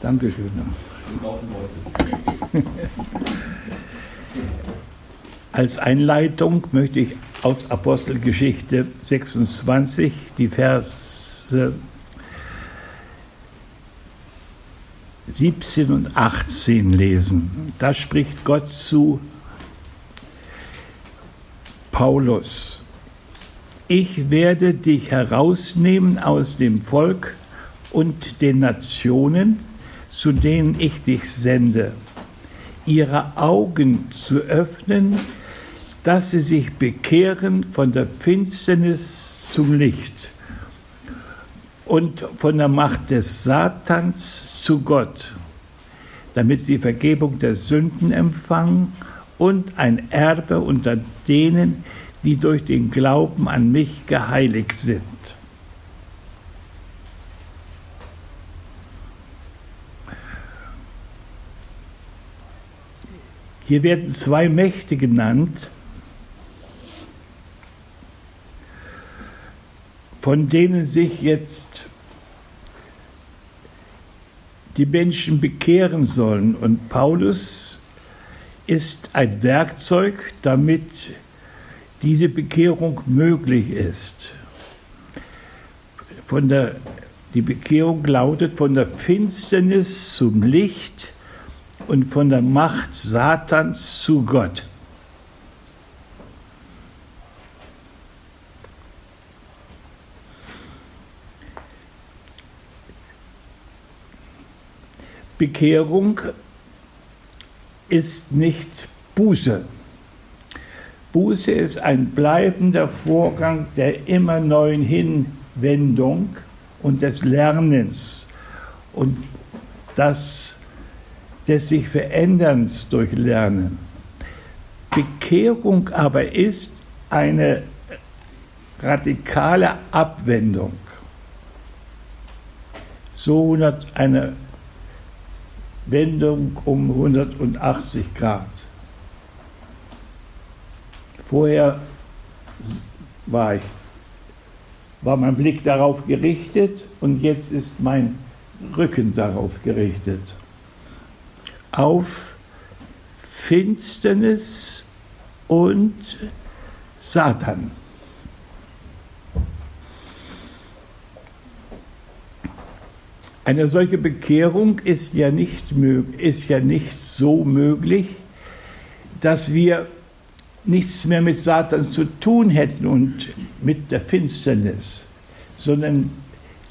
Dankeschön. Als Einleitung möchte ich aus Apostelgeschichte 26 die Verse 17 und 18 lesen. Da spricht Gott zu Paulus. Ich werde dich herausnehmen aus dem Volk und den Nationen, zu denen ich dich sende, ihre Augen zu öffnen, dass sie sich bekehren von der Finsternis zum Licht und von der Macht des Satans zu Gott, damit sie Vergebung der Sünden empfangen und ein Erbe unter denen, die durch den Glauben an mich geheiligt sind. Hier werden zwei Mächte genannt, von denen sich jetzt die Menschen bekehren sollen. Und Paulus ist ein Werkzeug, damit diese Bekehrung möglich ist. Von der, die Bekehrung lautet von der Finsternis zum Licht und von der Macht Satans zu Gott. Bekehrung ist nicht Buße. Buße ist ein bleibender Vorgang der immer neuen Hinwendung und des Lernens und das des sich Veränderns durch Lernen. Bekehrung aber ist eine radikale Abwendung. So eine Wendung um 180 Grad. Vorher war, ich, war mein Blick darauf gerichtet und jetzt ist mein Rücken darauf gerichtet. Auf Finsternis und Satan. Eine solche Bekehrung ist ja nicht, ist ja nicht so möglich, dass wir nichts mehr mit Satan zu tun hätten und mit der Finsternis, sondern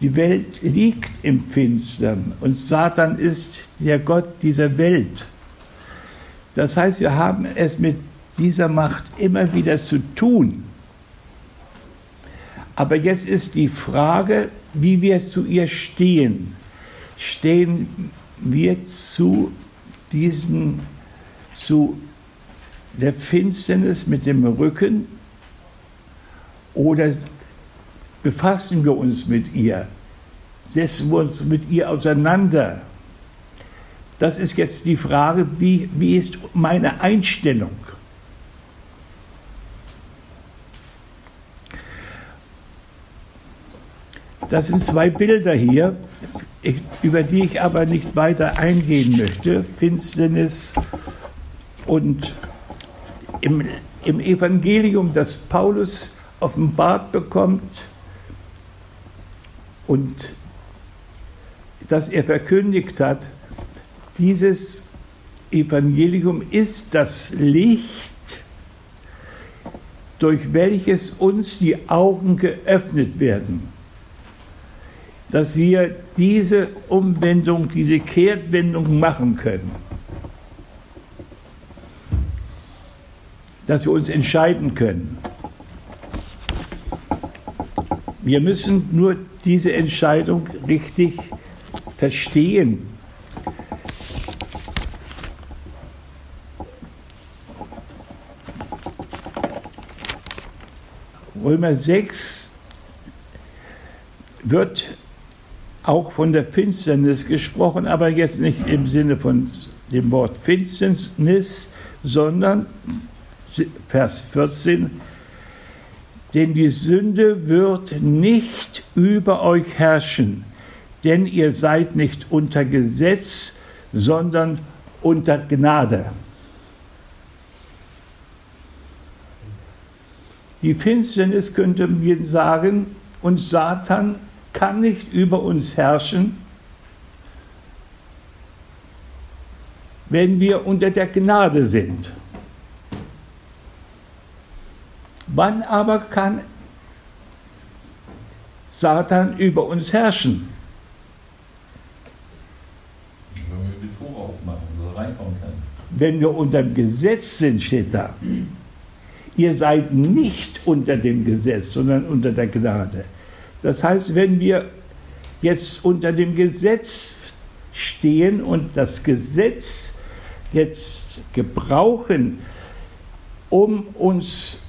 die Welt liegt im Finstern und Satan ist der Gott dieser Welt. Das heißt, wir haben es mit dieser Macht immer wieder zu tun. Aber jetzt ist die Frage, wie wir zu ihr stehen stehen wir zu diesen, zu der Finsternis mit dem Rücken oder befassen wir uns mit ihr? Setzen wir uns mit ihr auseinander? Das ist jetzt die Frage, wie, wie ist meine Einstellung? Das sind zwei Bilder hier über die ich aber nicht weiter eingehen möchte, Finsternis und im, im Evangelium, das Paulus offenbart bekommt und das er verkündigt hat, dieses Evangelium ist das Licht, durch welches uns die Augen geöffnet werden dass wir diese Umwendung, diese Kehrtwendung machen können. Dass wir uns entscheiden können. Wir müssen nur diese Entscheidung richtig verstehen. Römer 6 wird auch von der Finsternis gesprochen, aber jetzt nicht im Sinne von dem Wort Finsternis, sondern Vers 14, denn die Sünde wird nicht über euch herrschen, denn ihr seid nicht unter Gesetz, sondern unter Gnade. Die Finsternis könnte mir sagen, und Satan kann nicht über uns herrschen, wenn wir unter der Gnade sind. Wann aber kann Satan über uns herrschen? Wenn wir die Tore aufmachen, er reinkommen kann. Wenn wir unter dem Gesetz sind, steht da. Ihr seid nicht unter dem Gesetz, sondern unter der Gnade. Das heißt, wenn wir jetzt unter dem Gesetz stehen und das Gesetz jetzt gebrauchen, um uns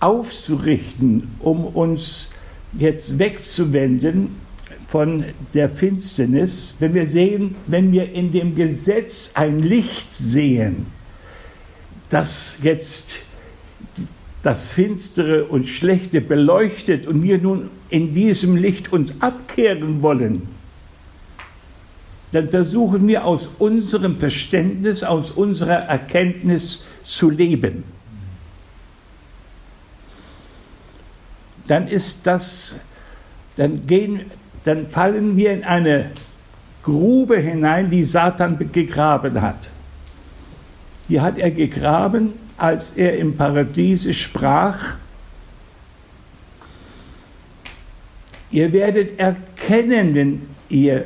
aufzurichten, um uns jetzt wegzuwenden von der Finsternis, wenn wir sehen, wenn wir in dem Gesetz ein Licht sehen, das jetzt das Finstere und Schlechte beleuchtet und wir nun in diesem Licht uns abkehren wollen, dann versuchen wir aus unserem Verständnis, aus unserer Erkenntnis zu leben. Dann ist das, dann gehen, dann fallen wir in eine Grube hinein, die Satan gegraben hat. Die hat er gegraben, als er im Paradiese sprach, ihr werdet erkennen, wenn ihr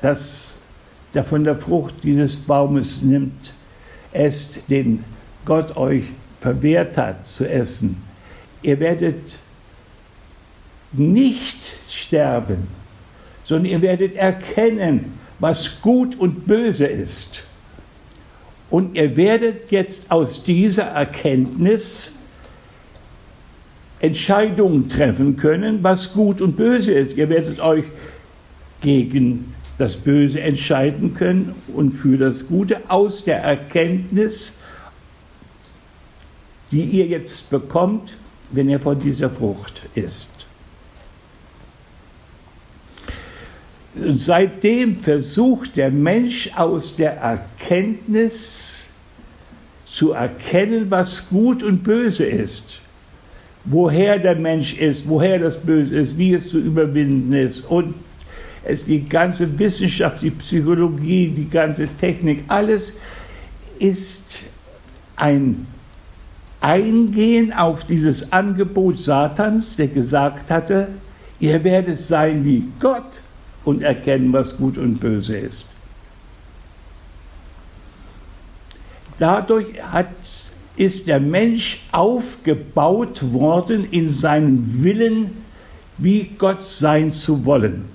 das der von der Frucht dieses Baumes nimmt, esst, den Gott euch verwehrt hat zu essen. Ihr werdet nicht sterben, sondern ihr werdet erkennen, was gut und böse ist. Und ihr werdet jetzt aus dieser Erkenntnis Entscheidungen treffen können, was gut und böse ist. Ihr werdet euch gegen das Böse entscheiden können und für das Gute aus der Erkenntnis, die ihr jetzt bekommt, wenn ihr von dieser Frucht isst. Und seitdem versucht der Mensch aus der Erkenntnis zu erkennen, was gut und böse ist. Woher der Mensch ist, woher das Böse ist, wie es zu überwinden ist und es die ganze Wissenschaft, die Psychologie, die ganze Technik, alles ist ein Eingehen auf dieses Angebot Satans, der gesagt hatte, ihr werdet sein wie Gott und erkennen, was gut und böse ist. Dadurch hat, ist der Mensch aufgebaut worden in seinem Willen, wie Gott sein zu wollen.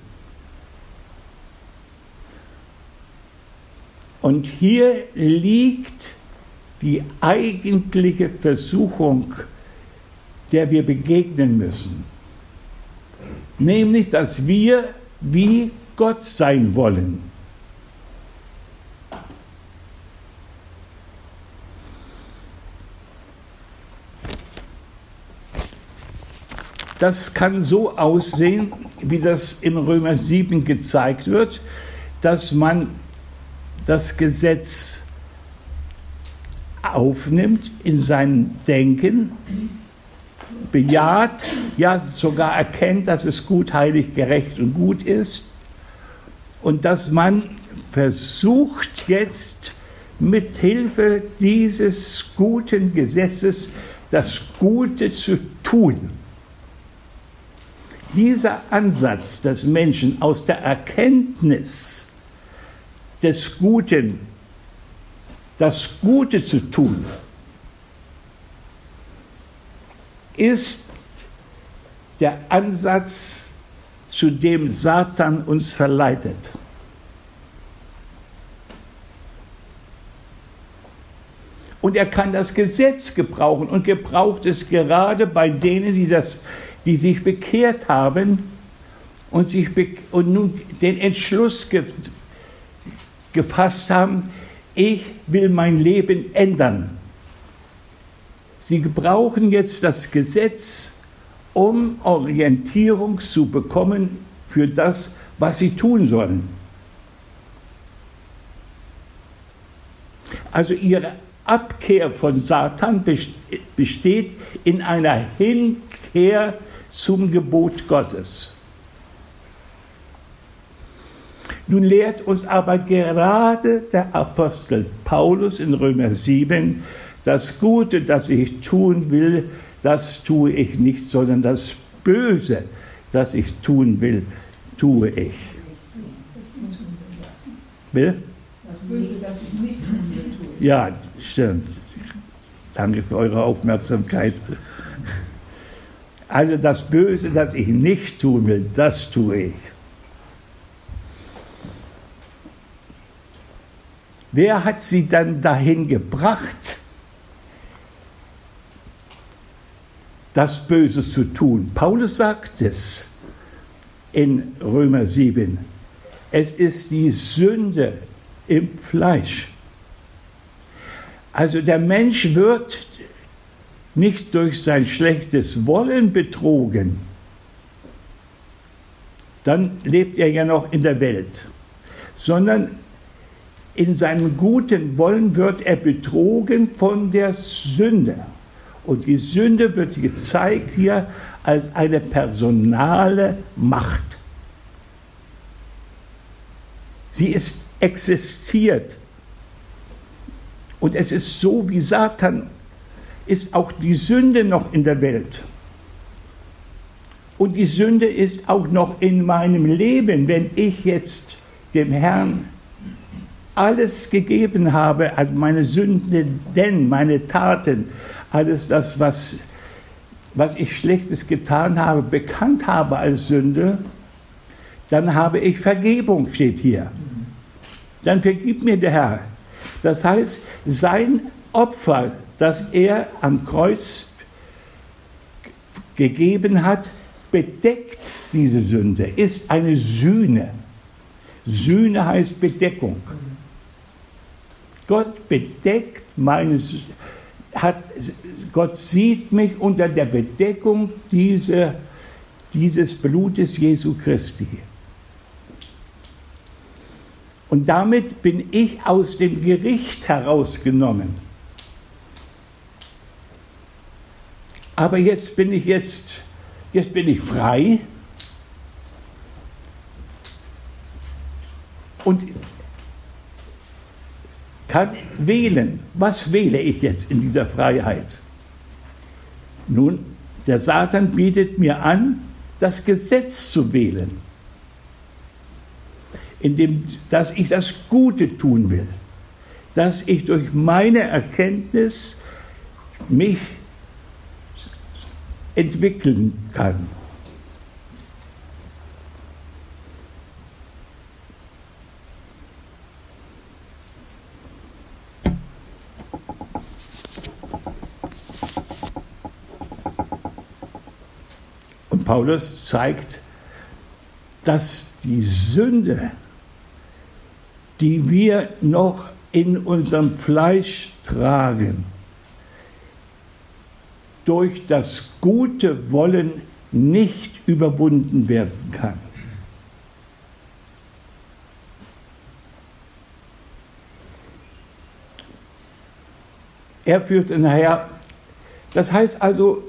Und hier liegt die eigentliche Versuchung, der wir begegnen müssen. Nämlich, dass wir wie Gott sein wollen. Das kann so aussehen, wie das in Römer 7 gezeigt wird, dass man das Gesetz aufnimmt in sein Denken, bejaht, ja sogar erkennt, dass es gut, heilig, gerecht und gut ist und dass man versucht jetzt mit Hilfe dieses guten Gesetzes das Gute zu tun. Dieser Ansatz des Menschen aus der Erkenntnis des Guten, das Gute zu tun, ist der Ansatz, zu dem Satan uns verleitet. Und er kann das Gesetz gebrauchen und gebraucht es gerade bei denen, die, das, die sich bekehrt haben und, sich und nun den Entschluss ge gefasst haben, ich will mein Leben ändern. Sie gebrauchen jetzt das Gesetz, um Orientierung zu bekommen für das, was sie tun sollen. Also ihre Abkehr von Satan besteht in einer Hinkehr zum Gebot Gottes. Nun lehrt uns aber gerade der Apostel Paulus in Römer 7, das Gute, das ich tun will, das tue ich nicht, sondern das Böse, das ich tun will, tue ich. Will? Das Böse, das ich nicht tun will, tue ich. Ja, stimmt. Danke für eure Aufmerksamkeit. Also das Böse, das ich nicht tun will, das tue ich. Wer hat sie dann dahin gebracht, das Böse zu tun? Paulus sagt es in Römer 7. Es ist die Sünde im Fleisch. Also der Mensch wird nicht durch sein schlechtes Wollen betrogen, dann lebt er ja noch in der Welt, sondern in seinem guten Wollen wird er betrogen von der Sünde. Und die Sünde wird gezeigt hier als eine personale Macht. Sie ist existiert. Und es ist so, wie Satan ist auch die Sünde noch in der Welt. Und die Sünde ist auch noch in meinem Leben, wenn ich jetzt dem Herrn alles gegeben habe, also meine Sünden, denn meine Taten, alles das, was, was ich Schlechtes getan habe, bekannt habe als Sünde, dann habe ich Vergebung, steht hier. Dann vergibt mir der Herr. Das heißt, sein Opfer, das er am Kreuz gegeben hat, bedeckt diese Sünde, ist eine Sühne. Sühne heißt Bedeckung. Gott bedeckt meine hat, Gott sieht mich unter der Bedeckung dieser, dieses Blutes Jesu Christi. Und damit bin ich aus dem Gericht herausgenommen. Aber jetzt bin ich jetzt, jetzt bin ich frei. Und kann wählen. Was wähle ich jetzt in dieser Freiheit? Nun, der Satan bietet mir an, das Gesetz zu wählen, indem dass ich das Gute tun will, dass ich durch meine Erkenntnis mich entwickeln kann. Paulus zeigt, dass die Sünde, die wir noch in unserem Fleisch tragen, durch das gute Wollen nicht überwunden werden kann. Er führt nachher, das heißt also,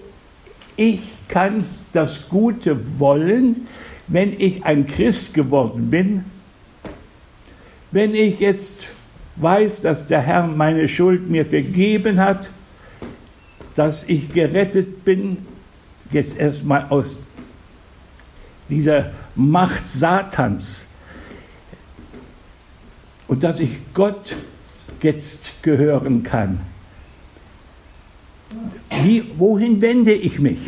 ich kann das Gute wollen, wenn ich ein Christ geworden bin, wenn ich jetzt weiß, dass der Herr meine Schuld mir vergeben hat, dass ich gerettet bin, jetzt erstmal aus dieser Macht Satans und dass ich Gott jetzt gehören kann. Wie, wohin wende ich mich?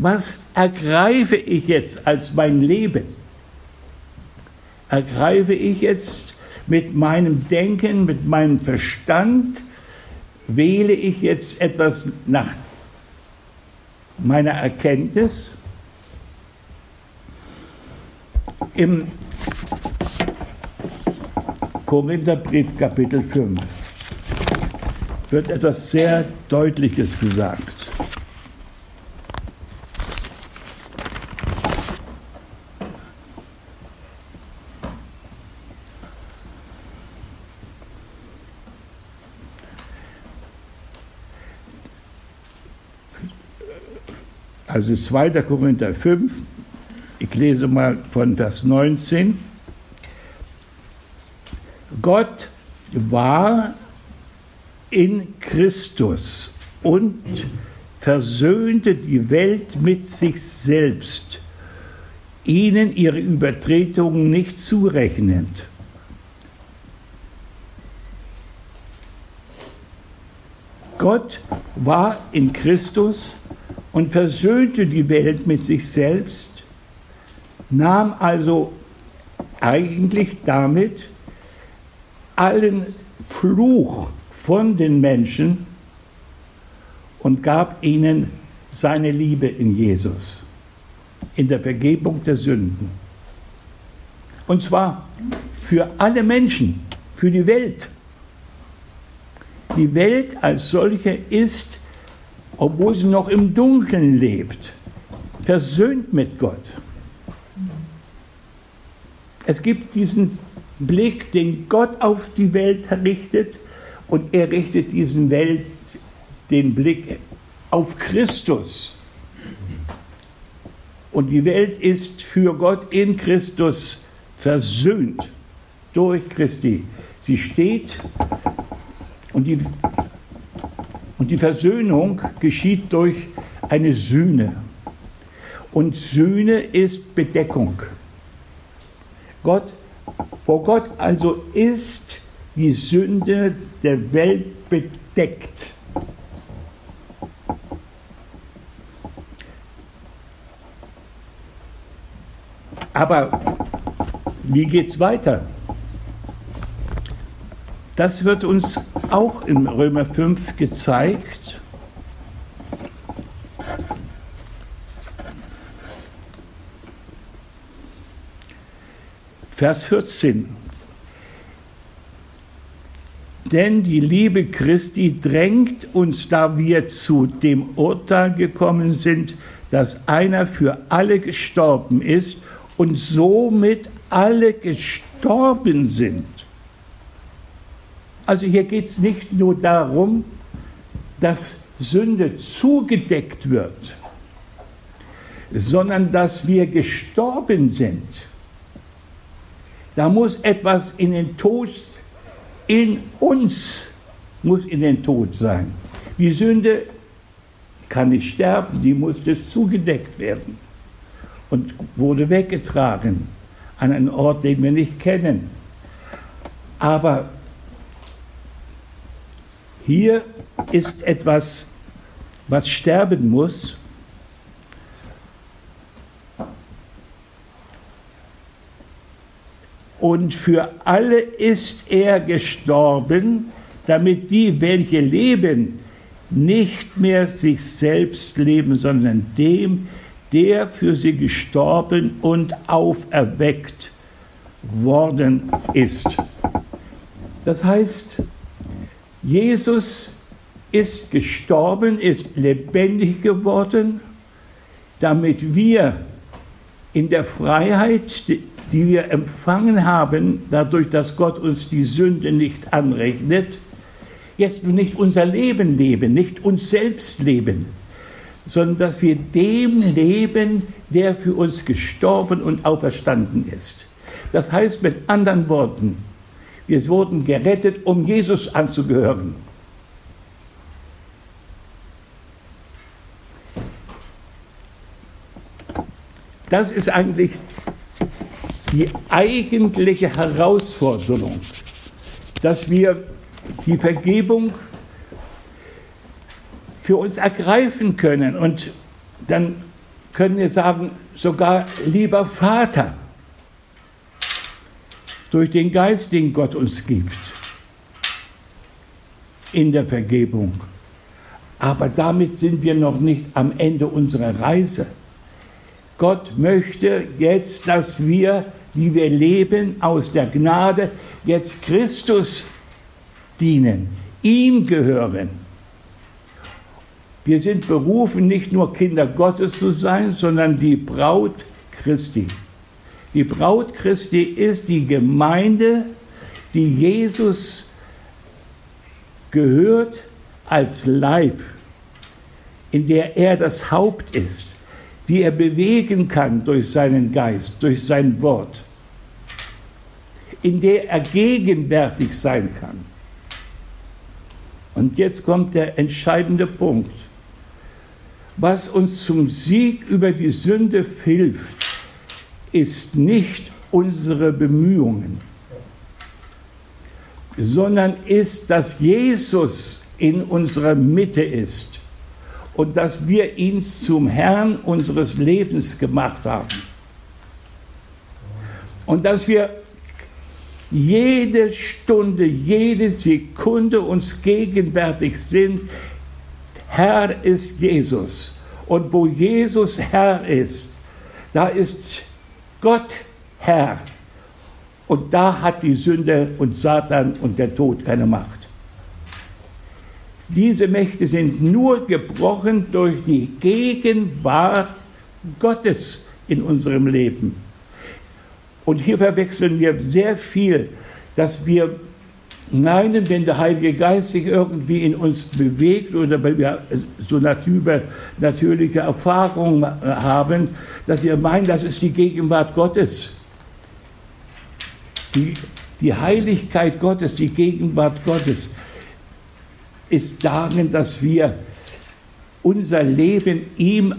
Was ergreife ich jetzt als mein Leben? Ergreife ich jetzt mit meinem Denken, mit meinem Verstand, wähle ich jetzt etwas nach meiner Erkenntnis? Im Korintherbrief Kapitel 5 wird etwas sehr Deutliches gesagt. Also 2. Korinther 5, ich lese mal von Vers 19. Gott war in Christus und versöhnte die Welt mit sich selbst, ihnen ihre Übertretungen nicht zurechnend. Gott war in Christus und versöhnte die Welt mit sich selbst, nahm also eigentlich damit allen Fluch von den Menschen und gab ihnen seine Liebe in Jesus, in der Vergebung der Sünden. Und zwar für alle Menschen, für die Welt. Die Welt als solche ist, obwohl sie noch im Dunkeln lebt, versöhnt mit Gott. Es gibt diesen Blick, den Gott auf die Welt richtet, und er richtet diesen Welt den Blick auf Christus. Und die Welt ist für Gott in Christus versöhnt durch Christi. Sie steht und die, und die Versöhnung geschieht durch eine Sühne. Und Sühne ist Bedeckung. Gott, vor Gott also ist die Sünde der Welt bedeckt. Aber wie geht es weiter? Das wird uns auch in Römer 5 gezeigt. Vers 14. Denn die Liebe Christi drängt uns, da wir zu dem Urteil gekommen sind, dass einer für alle gestorben ist und somit alle gestorben sind. Also hier geht es nicht nur darum, dass Sünde zugedeckt wird, sondern dass wir gestorben sind. Da muss etwas in den Tod, in uns muss in den Tod sein. Die Sünde kann nicht sterben, die musste zugedeckt werden und wurde weggetragen an einen Ort, den wir nicht kennen. Aber hier ist etwas, was sterben muss. Und für alle ist er gestorben, damit die, welche leben, nicht mehr sich selbst leben, sondern dem, der für sie gestorben und auferweckt worden ist. Das heißt, Jesus ist gestorben, ist lebendig geworden, damit wir in der Freiheit, die wir empfangen haben, dadurch, dass Gott uns die Sünde nicht anrechnet, jetzt nicht unser Leben leben, nicht uns selbst leben, sondern dass wir dem leben, der für uns gestorben und auferstanden ist. Das heißt mit anderen Worten, wir wurden gerettet, um Jesus anzugehören. Das ist eigentlich die eigentliche Herausforderung, dass wir die Vergebung für uns ergreifen können. Und dann können wir sagen, sogar lieber Vater, durch den Geist, den Gott uns gibt, in der Vergebung. Aber damit sind wir noch nicht am Ende unserer Reise. Gott möchte jetzt, dass wir, die wir leben aus der Gnade, jetzt Christus dienen, ihm gehören. Wir sind berufen, nicht nur Kinder Gottes zu sein, sondern die Braut Christi. Die Braut Christi ist die Gemeinde, die Jesus gehört als Leib, in der er das Haupt ist. die er bewegen kann durch seinen Geist, durch sein Wort, in der er gegenwärtig sein kann. Und jetzt kommt der entscheidende Punkt. Was uns zum Sieg über die Sünde hilft, ist nicht unsere Bemühungen, sondern ist, dass Jesus in unserer Mitte ist und dass wir ihn zum Herrn unseres Lebens gemacht haben. Und dass wir jede Stunde, jede Sekunde uns gegenwärtig sind, Herr ist Jesus. Und wo Jesus Herr ist, da ist Gott Herr. Und da hat die Sünde und Satan und der Tod keine Macht. Diese Mächte sind nur gebrochen durch die Gegenwart Gottes in unserem Leben. Und hier verwechseln wir sehr viel, dass wir meinen, wenn der Heilige Geist sich irgendwie in uns bewegt oder wenn wir so natürliche Erfahrungen haben, dass wir meinen, das ist die Gegenwart Gottes. Die, die Heiligkeit Gottes, die Gegenwart Gottes ist darin, dass wir unser Leben ihm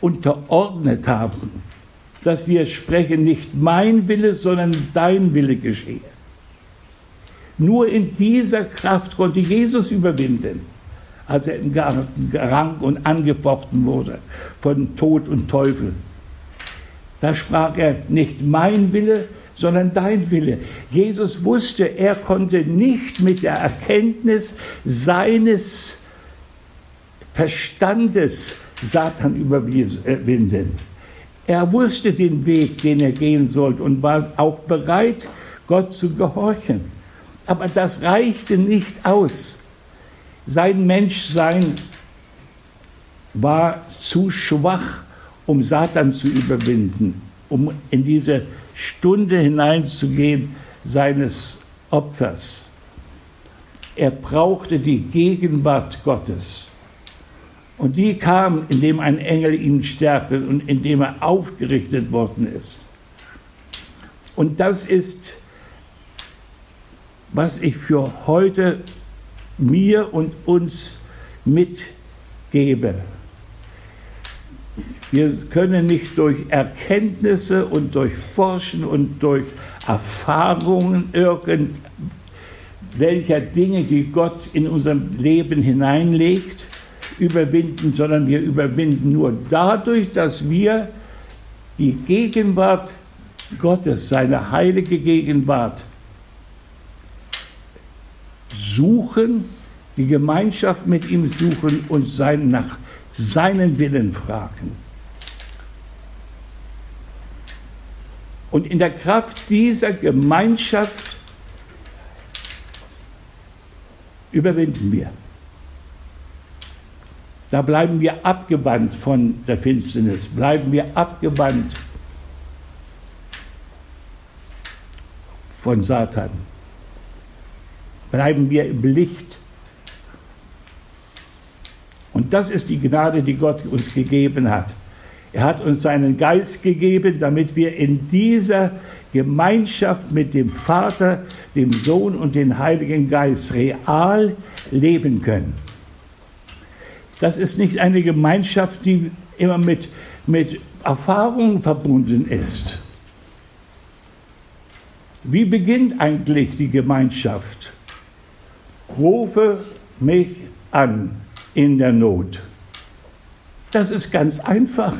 unterordnet haben. Dass wir sprechen, nicht mein Wille, sondern dein Wille geschehe. Nur in dieser Kraft konnte Jesus überwinden, als er im Garten gerang und angefochten wurde von Tod und Teufel. Da sprach er nicht mein Wille, sondern dein Wille. Jesus wusste, er konnte nicht mit der Erkenntnis seines Verstandes Satan überwinden. Er wusste den Weg, den er gehen sollte und war auch bereit, Gott zu gehorchen. Aber das reichte nicht aus. Sein Menschsein war zu schwach, um Satan zu überwinden, um in diese Stunde hineinzugehen seines Opfers. Er brauchte die Gegenwart Gottes. Und die kam, indem ein Engel ihn stärkte und indem er aufgerichtet worden ist. Und das ist, was ich für heute mir und uns mitgebe. Wir können nicht durch Erkenntnisse und durch Forschen und durch Erfahrungen irgendwelcher Dinge, die Gott in unserem Leben hineinlegt, überwinden, sondern wir überwinden nur dadurch, dass wir die Gegenwart Gottes, seine heilige Gegenwart suchen, die Gemeinschaft mit ihm suchen und sein, nach seinen Willen fragen. Und in der Kraft dieser Gemeinschaft überwinden wir. Da bleiben wir abgewandt von der Finsternis, bleiben wir abgewandt von Satan, bleiben wir im Licht. Und das ist die Gnade, die Gott uns gegeben hat. Er hat uns seinen Geist gegeben, damit wir in dieser Gemeinschaft mit dem Vater, dem Sohn und dem Heiligen Geist real leben können. Das ist nicht eine Gemeinschaft, die immer mit, mit Erfahrungen verbunden ist. Wie beginnt eigentlich die Gemeinschaft? Rufe mich an in der Not. Das ist ganz einfach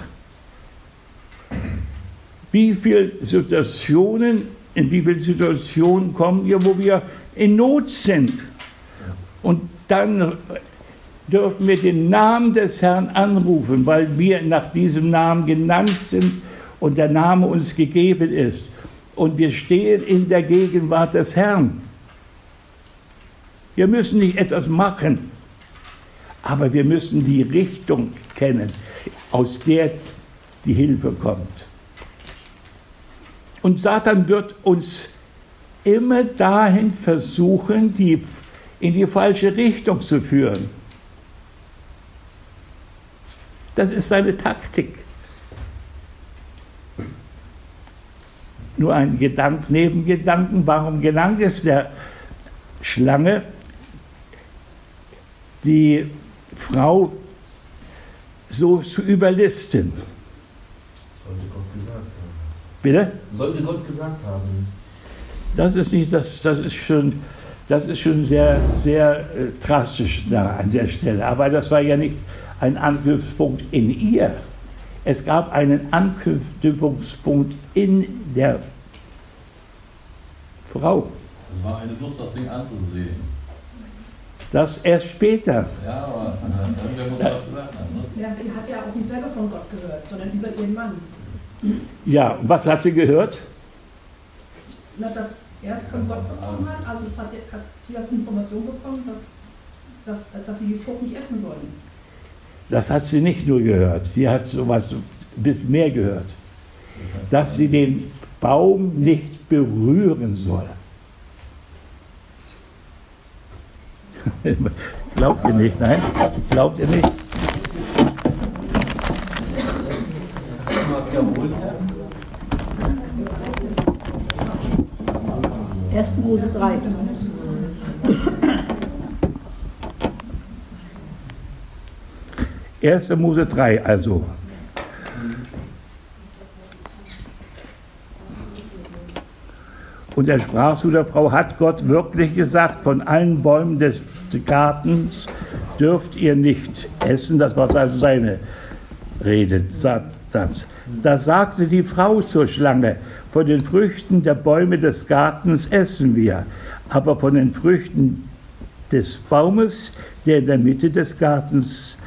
wie viele Situationen, in wie viele Situationen kommen wir, wo wir in Not sind. Und dann dürfen wir den Namen des Herrn anrufen, weil wir nach diesem Namen genannt sind und der Name uns gegeben ist. Und wir stehen in der Gegenwart des Herrn. Wir müssen nicht etwas machen, aber wir müssen die Richtung kennen, aus der die Hilfe kommt. Und Satan wird uns immer dahin versuchen, die, in die falsche Richtung zu führen. Das ist seine Taktik. Nur ein Gedank, Nebengedanken, warum gelang es der Schlange, die Frau so zu überlisten? Sollte Gott gesagt haben. Bitte? Sollte Gott gesagt haben. Das ist nicht, das, das ist schon, das ist schon sehr, sehr äh, drastisch da an der Stelle. Aber das war ja nicht ein Anknüpfungspunkt in ihr. Es gab einen Anknüpfungspunkt in der Frau. Es war eine Lust, das Ding anzusehen. Das erst später. Ja, aber gesagt. Ne? Ja, sie hat ja auch nicht selber von Gott gehört, sondern über ihren Mann. Ja, was hat sie gehört? Na, dass er von Gott bekommen hat, also es hat, hat sie als Information bekommen, dass, dass, dass sie die Frucht nicht essen sollen. Das hat sie nicht nur gehört. Sie hat sowas bis mehr gehört. Dass sie den Baum nicht berühren soll. Glaubt ihr nicht? Nein? Glaubt ihr nicht? 1. Mose 3. Erste Mose 3 also. Und er sprach zu der Frau, hat Gott wirklich gesagt, von allen Bäumen des Gartens dürft ihr nicht essen. Das war also seine Rede. Da sagte die Frau zur Schlange, von den Früchten der Bäume des Gartens essen wir, aber von den Früchten des Baumes, der in der Mitte des Gartens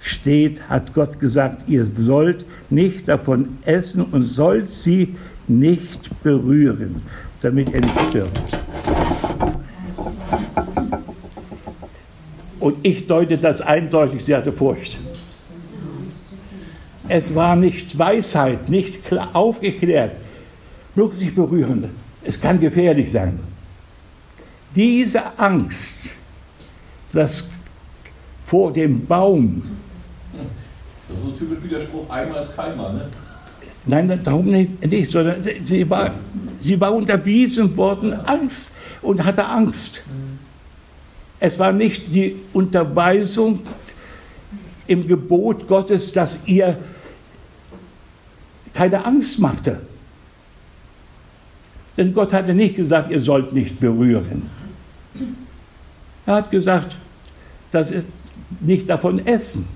steht, hat Gott gesagt, ihr sollt nicht davon essen und sollt sie nicht berühren, damit ihr nicht stirbt. Und ich deute das eindeutig, sie hatte Furcht. Es war nicht Weisheit, nicht aufgeklärt. Bloß nicht berühren. Es kann gefährlich sein. Diese Angst, dass vor dem Baum, Das ist so typisch wie der Spruch, einmal ist keinmal, ne? Nein, darum nicht, sondern sie, war, sie war unterwiesen worden, Angst und hatte Angst. Es war nicht die Unterweisung im Gebot Gottes, das ihr keine Angst machte. Denn Gott hatte nicht gesagt, ihr sollt nicht berühren. Er hat gesagt, das ist nicht davon essen.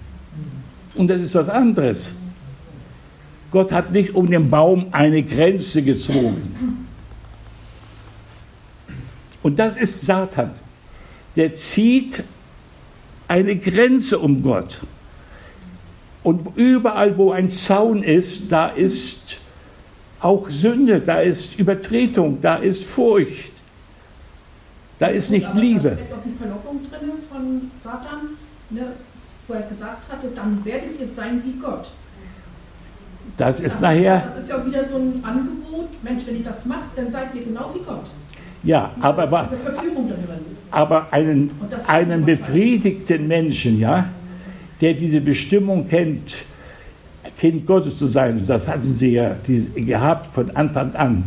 Und das ist was anderes. Gott hat nicht um den Baum eine Grenze gezogen. Und das ist Satan. Der zieht eine Grenze um Gott. Und überall, wo ein Zaun ist, da ist auch Sünde, da ist Übertretung, da ist Furcht, da ist nicht Aber Liebe. Da steckt auch die Verlockung drin von Satan, ne, wo er gesagt hatte, dann werdet ihr sein wie Gott. Das Das ist nachher, Das ist ja wieder so ein Angebot, Mensch, wenn ihr das macht, dann seid ihr genau wie Gott. ja, aber, drin. aber einen, einen befriedigten Menschen, ja, der diese Bestimmung kennt, Kind Gottes zu sein, das hatten sie ja gehabt von Anfang an,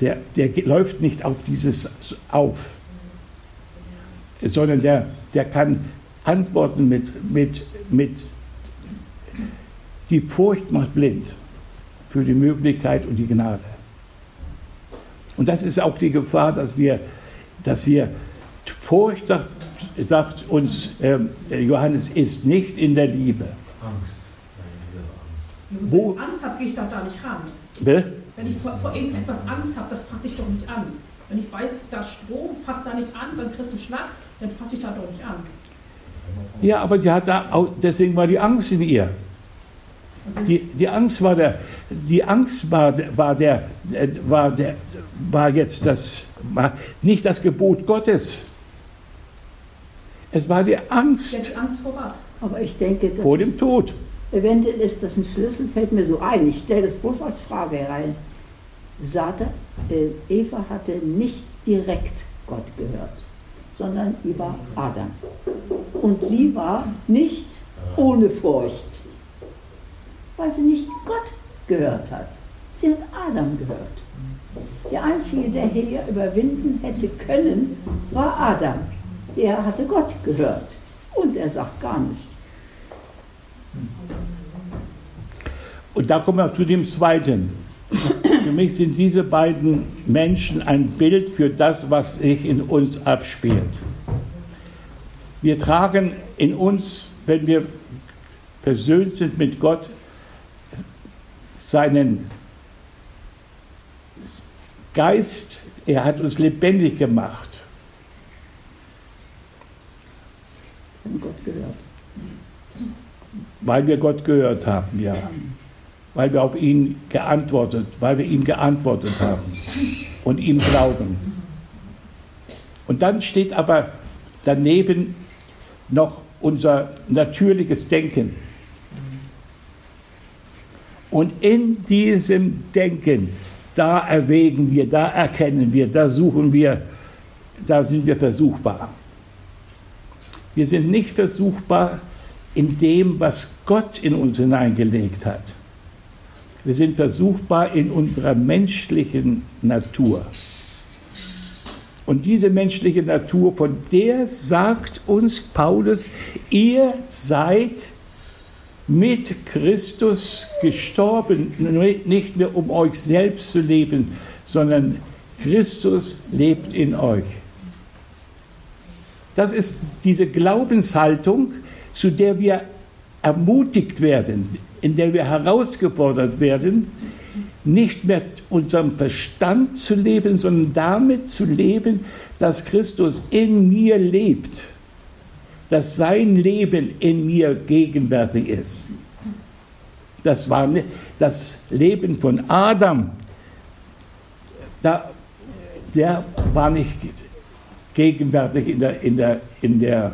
der, der läuft nicht auf dieses auf, sondern der, der kann antworten mit, mit, mit, die Furcht macht blind für die Möglichkeit und die Gnade. Und das ist auch die Gefahr, dass wir, dass wir Furcht, sagt, sagt uns ähm, Johannes, ist nicht in der Liebe. Angst. Nein, wieder Angst. Wo Wo- Angst habe, gehe ich doch da nicht ran. Bitte? Wenn ich vor, vor irgendetwas Angst habe, das fasse ich doch nicht an. Wenn ich weiß, da Strom, fass da nicht an, dann kriegst du einen Schlag, dann fasse ich da doch nicht an. Ja, aber sie hat da auch, deswegen war die Angst in ihr. Die, die Angst war der, die Angst war, war der, äh, war der, war jetzt das, war nicht das Gebot Gottes. Es war die Angst Ja, die Angst vor was? Aber ich denke, das vor dem ist, Tod. eventuell ist das ein Schlüssel, fällt mir so ein. Ich stelle das bloß als Frage rein. Satan, äh, Eva hatte nicht direkt Gott gehört, sondern über Adam. Und sie war nicht ohne Furcht, weil sie nicht Gott gehört hat, Sie hat Adam gehört. Der Einzige, der hier überwinden hätte können, war Adam. Der hatte Gott gehört. Und er sagt gar nichts. Und da kommen wir zu dem Zweiten. Für mich sind diese beiden Menschen ein Bild für das, was sich in uns abspielt. Wir tragen in uns, wenn wir versöhnt sind mit Gott, seinen Geist, er hat uns lebendig gemacht. Gott gehört. Weil wir Gott gehört haben, ja. Weil wir auf ihn geantwortet, weil wir ihm geantwortet haben und ihm glauben. Und dann steht aber daneben noch unser natürliches Denken. Und in diesem Denken, da erwägen wir, da erkennen wir, da suchen wir, da sind wir versuchbar. Wir sind nicht versuchbar in dem, was Gott in uns hineingelegt hat. Wir sind versuchbar in unserer menschlichen Natur. Und diese menschliche Natur, von der sagt uns Paulus, ihr seid mit Christus gestorben, nicht mehr um euch selbst zu leben, sondern Christus lebt in euch. Das ist diese Glaubenshaltung, zu der wir ermutigt werden, in der wir herausgefordert werden, nicht mehr unserem Verstand zu leben, sondern damit zu leben, dass Christus in mir lebt dass sein Leben in mir gegenwärtig ist. Das war das Leben von Adam. Da, der war nicht gegenwärtig in der, in der, in der,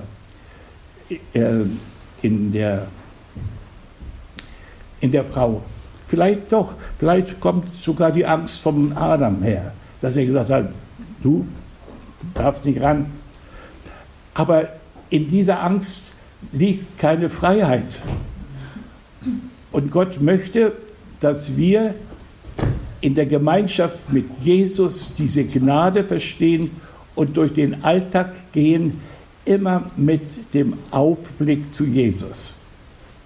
äh, in der, in der Frau. Vielleicht doch, vielleicht kommt sogar die Angst vom Adam her, dass er gesagt hat, du darfst nicht ran. Aber in dieser Angst liegt keine Freiheit. Und Gott möchte, dass wir in der Gemeinschaft mit Jesus diese Gnade verstehen und durch den Alltag gehen, immer mit dem Aufblick zu Jesus.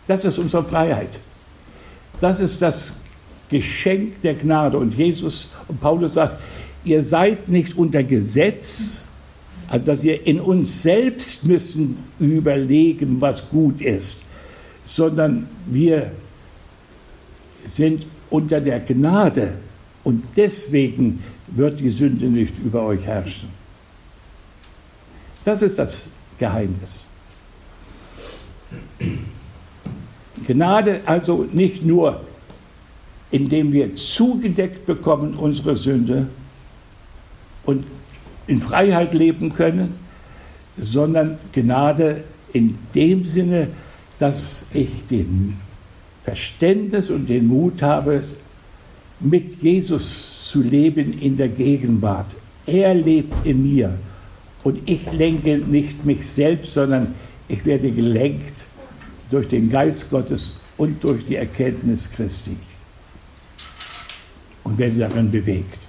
Das ist unsere Freiheit. Das ist das Geschenk der Gnade. Und Jesus und Paulus sagt, ihr seid nicht unter Gesetz, also dass wir in uns selbst müssen überlegen, was gut ist, sondern wir sind unter der Gnade und deswegen wird die Sünde nicht über euch herrschen. Das ist das Geheimnis. Gnade also nicht nur, indem wir zugedeckt bekommen unsere Sünde und in Freiheit leben können, sondern Gnade in dem Sinne, dass ich den Verständnis und den Mut habe, mit Jesus zu leben in der Gegenwart. Er lebt in mir und ich lenke nicht mich selbst, sondern ich werde gelenkt durch den Geist Gottes und durch die Erkenntnis Christi und werde darin bewegt.